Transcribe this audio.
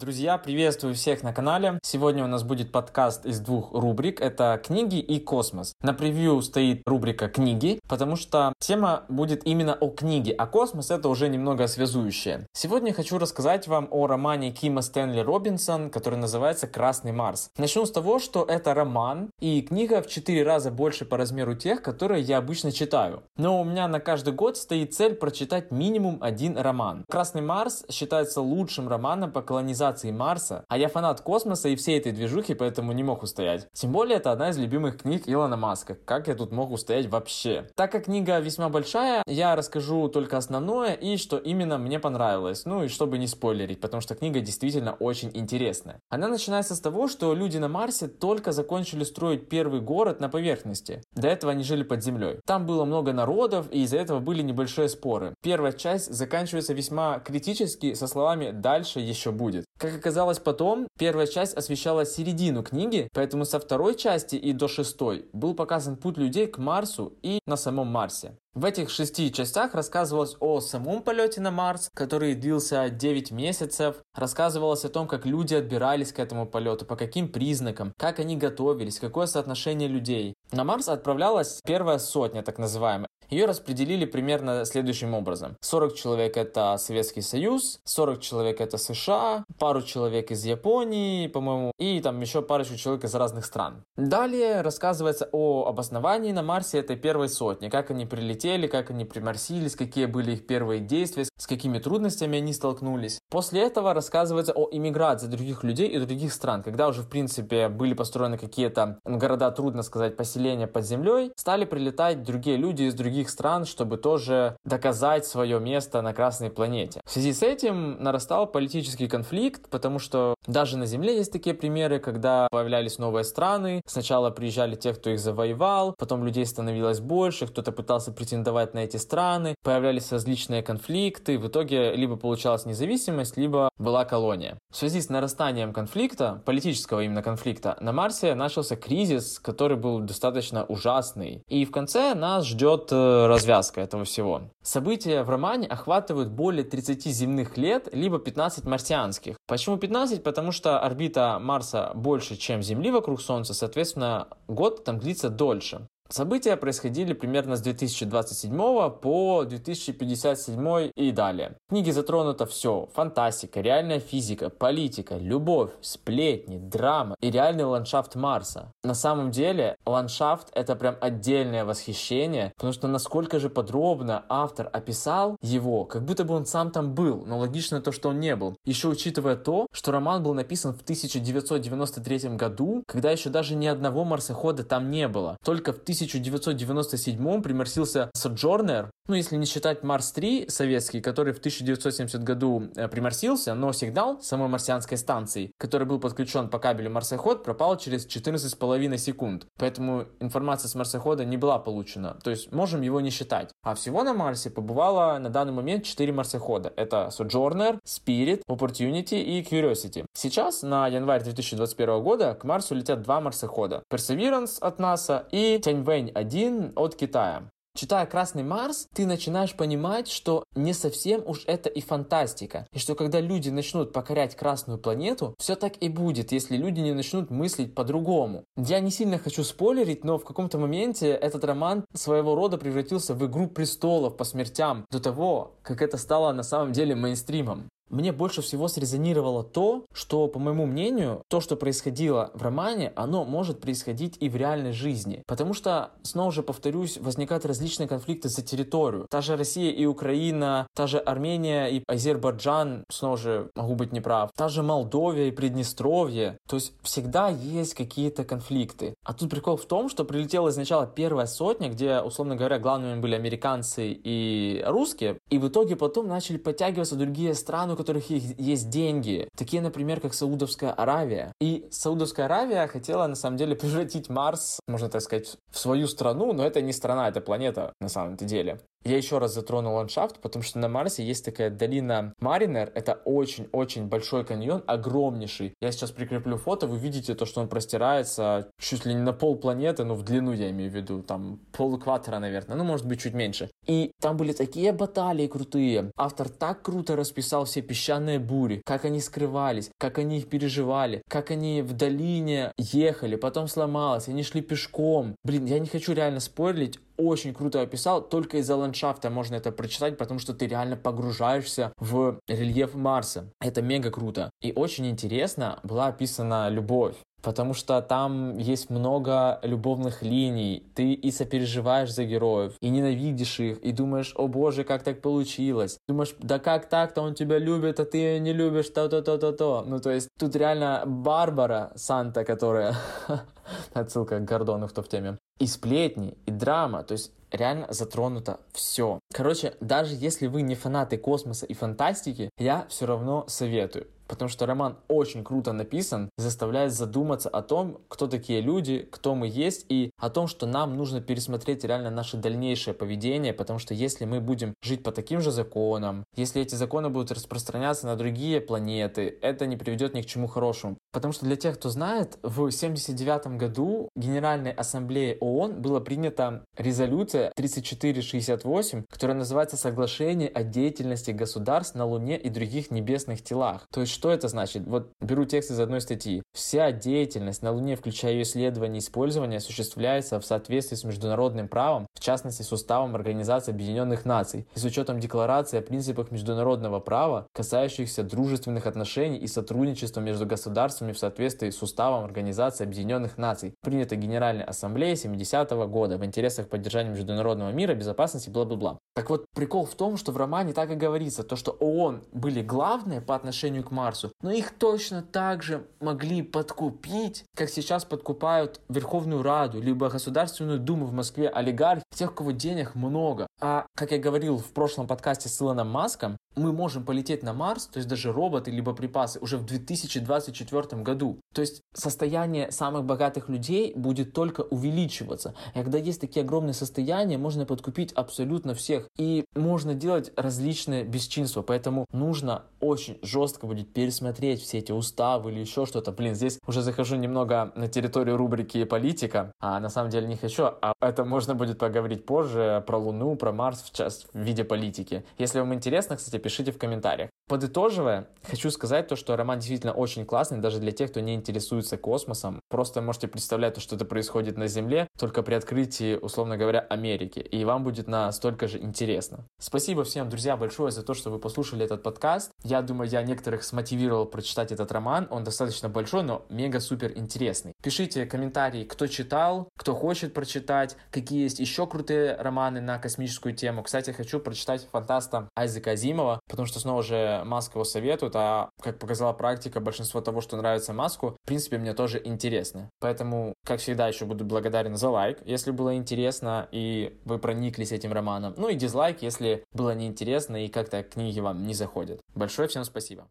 Друзья, приветствую всех на канале. Сегодня у нас будет подкаст из двух рубрик. Это книги и космос. На превью стоит рубрика книги, потому что тема будет именно о книге, а космос это уже немного связующее. Сегодня хочу рассказать вам о романе Кима Стэнли Робинсон, который называется «Красный Марс». Начну с того, что это роман, и книга в 4 раза больше по размеру тех, которые я обычно читаю. Но у меня на каждый год стоит цель прочитать минимум один роман. «Красный Марс» считается лучшим романом по колонизации Марса, а я фанат космоса и всей этой движухи, поэтому не мог устоять. Тем более, это одна из любимых книг Илона Маска. Как я тут мог устоять вообще? Так как книга весьма большая, я расскажу только основное и что именно мне понравилось. Ну и чтобы не спойлерить, потому что книга действительно очень интересная. Она начинается с того, что люди на Марсе только закончили строить первый город на поверхности. До этого они жили под землей. Там было много народов, и из-за этого были небольшие споры. Первая часть заканчивается весьма критически со словами «дальше еще будет». Как оказалось потом, первая часть освещала середину книги, поэтому со второй части и до шестой был показан путь людей к Марсу и на самом Марсе. В этих шести частях рассказывалось о самом полете на Марс, который длился 9 месяцев. Рассказывалось о том, как люди отбирались к этому полету, по каким признакам, как они готовились, какое соотношение людей. На Марс отправлялась первая сотня, так называемая. Ее распределили примерно следующим образом. 40 человек это Советский Союз, 40 человек это США, пару человек из Японии, по-моему, и там еще парочку человек из разных стран. Далее рассказывается о обосновании на Марсе этой первой сотни, как они прилетели, как они приморсились, какие были их первые действия, с какими трудностями они столкнулись. После этого рассказывается о иммиграции других людей и других стран, когда уже в принципе были построены какие-то города, трудно сказать, поселения под землей, стали прилетать другие люди из других стран, чтобы тоже доказать свое место на Красной планете. В связи с этим нарастал политический конфликт, потому что даже на Земле есть такие примеры, когда появлялись новые страны, сначала приезжали те, кто их завоевал, потом людей становилось больше, кто-то пытался претендовать на эти страны, появлялись различные конфликты, в итоге либо получалась независимость, либо была колония. В связи с нарастанием конфликта, политического именно конфликта, на Марсе начался кризис, который был достаточно ужасный. И в конце нас ждет э, развязка этого всего. События в романе охватывают более 30 земных лет, либо 15 марсианских. Почему 15? Потому что орбита Марса больше, чем Земли вокруг Солнца, соответственно, год там длится дольше. События происходили примерно с 2027 по 2057 и далее. В книге затронуто все. Фантастика, реальная физика, политика, любовь, сплетни, драма и реальный ландшафт Марса. На самом деле, ландшафт это прям отдельное восхищение, потому что насколько же подробно автор описал его, как будто бы он сам там был, но логично то, что он не был. Еще учитывая то, что роман был написан в 1993 году, когда еще даже ни одного марсохода там не было. Только в 1900 1997 приморсился Sojourner, ну, если не считать Марс-3 советский, который в 1970 году э, приморсился, но сигнал самой марсианской станции, который был подключен по кабелю марсоход, пропал через 14,5 секунд. Поэтому информация с марсохода не была получена. То есть можем его не считать. А всего на Марсе побывало на данный момент 4 марсохода. Это Sojourner, Spirit, Opportunity и Curiosity. Сейчас, на январь 2021 года, к Марсу летят два марсохода. Perseverance от НАСА и Tianwen-1 от Китая. Читая «Красный Марс», ты начинаешь понимать, что не совсем уж это и фантастика. И что когда люди начнут покорять Красную планету, все так и будет, если люди не начнут мыслить по-другому. Я не сильно хочу спойлерить, но в каком-то моменте этот роман своего рода превратился в игру престолов по смертям до того, как это стало на самом деле мейнстримом. Мне больше всего срезонировало то, что, по моему мнению, то, что происходило в романе, оно может происходить и в реальной жизни. Потому что, снова же повторюсь, возникают различные конфликты за территорию. Та же Россия и Украина, та же Армения и Азербайджан, снова же могу быть неправ, та же Молдовия и Приднестровье. То есть всегда есть какие-то конфликты. А тут прикол в том, что прилетела изначально первая сотня, где, условно говоря, главными были американцы и русские, и в итоге потом начали подтягиваться другие страны, которых есть деньги, такие, например, как Саудовская Аравия. И Саудовская Аравия хотела, на самом деле, превратить Марс, можно так сказать, в свою страну, но это не страна, это планета на самом-то деле. Я еще раз затрону ландшафт, потому что на Марсе есть такая долина Маринер. Это очень-очень большой каньон, огромнейший. Я сейчас прикреплю фото, вы видите то, что он простирается чуть ли не на пол планеты, ну в длину я имею в виду, там пол экватора, наверное, ну может быть чуть меньше. И там были такие баталии крутые. Автор так круто расписал все песчаные бури, как они скрывались, как они их переживали, как они в долине ехали, потом сломалось, они шли пешком. Блин, я не хочу реально спойлить, очень круто описал, только из-за ландшафта можно это прочитать, потому что ты реально погружаешься в рельеф Марса. Это мега круто. И очень интересно была описана любовь. Потому что там есть много любовных линий, ты и сопереживаешь за героев, и ненавидишь их, и думаешь, о боже, как так получилось. Думаешь, да как так-то он тебя любит, а ты не любишь то-то-то-то-то. Ну, то есть тут реально Барбара Санта, которая... Отсылка к Гордону, кто в теме. И сплетни, и драма, то есть реально затронуто все. Короче, даже если вы не фанаты космоса и фантастики, я все равно советую потому что роман очень круто написан, заставляет задуматься о том, кто такие люди, кто мы есть, и о том, что нам нужно пересмотреть реально наше дальнейшее поведение, потому что если мы будем жить по таким же законам, если эти законы будут распространяться на другие планеты, это не приведет ни к чему хорошему. Потому что для тех, кто знает, в 1979 году Генеральной Ассамблее ООН была принята резолюция 3468, которая называется «Соглашение о деятельности государств на Луне и других небесных телах». То есть что это значит? Вот беру текст из одной статьи. Вся деятельность на Луне, включая ее исследование и использование, осуществляется в соответствии с международным правом, в частности с уставом Организации Объединенных Наций, и с учетом декларации о принципах международного права, касающихся дружественных отношений и сотрудничества между государствами в соответствии с уставом Организации Объединенных Наций, принято Генеральной Ассамблеей 70-го года в интересах поддержания международного мира, безопасности, бла-бла-бла. Так вот, прикол в том, что в романе так и говорится, то, что ООН были главные по отношению к Марсу, Марсу. Но их точно так же могли подкупить, как сейчас подкупают Верховную Раду, либо Государственную Думу в Москве олигархи, тех, у кого денег много. А, как я говорил в прошлом подкасте с Илоном Маском, мы можем полететь на Марс, то есть даже роботы либо припасы, уже в 2024 году. То есть состояние самых богатых людей будет только увеличиваться. И когда есть такие огромные состояния, можно подкупить абсолютно всех. И можно делать различные бесчинства. Поэтому нужно очень жестко будет пересмотреть все эти уставы или еще что-то. Блин, здесь уже захожу немного на территорию рубрики «Политика», а на самом деле не хочу, а это можно будет поговорить позже про Луну, про Марс в, час, в виде политики. Если вам интересно, кстати, пишите в комментариях. Подытоживая, хочу сказать то, что роман действительно очень классный, даже для тех, кто не интересуется космосом. Просто можете представлять то, что это происходит на Земле, только при открытии, условно говоря, Америки. И вам будет настолько же интересно. Спасибо всем, друзья, большое за то, что вы послушали этот подкаст. Я думаю, я некоторых смотивировал прочитать этот роман. Он достаточно большой, но мега-супер интересный. Пишите комментарии, кто читал, кто хочет прочитать, какие есть еще крутые романы на космическую тему. Кстати, хочу прочитать фантаста Айзека Азимова, потому что снова же Маск его советует, а как показала практика, большинство того, что нравится Маску, в принципе, мне тоже интересно. Поэтому, как всегда, еще буду благодарен за лайк, если было интересно и вы прониклись этим романом. Ну и дизлайк, если было неинтересно и как-то книги вам не заходят. Большое всем спасибо.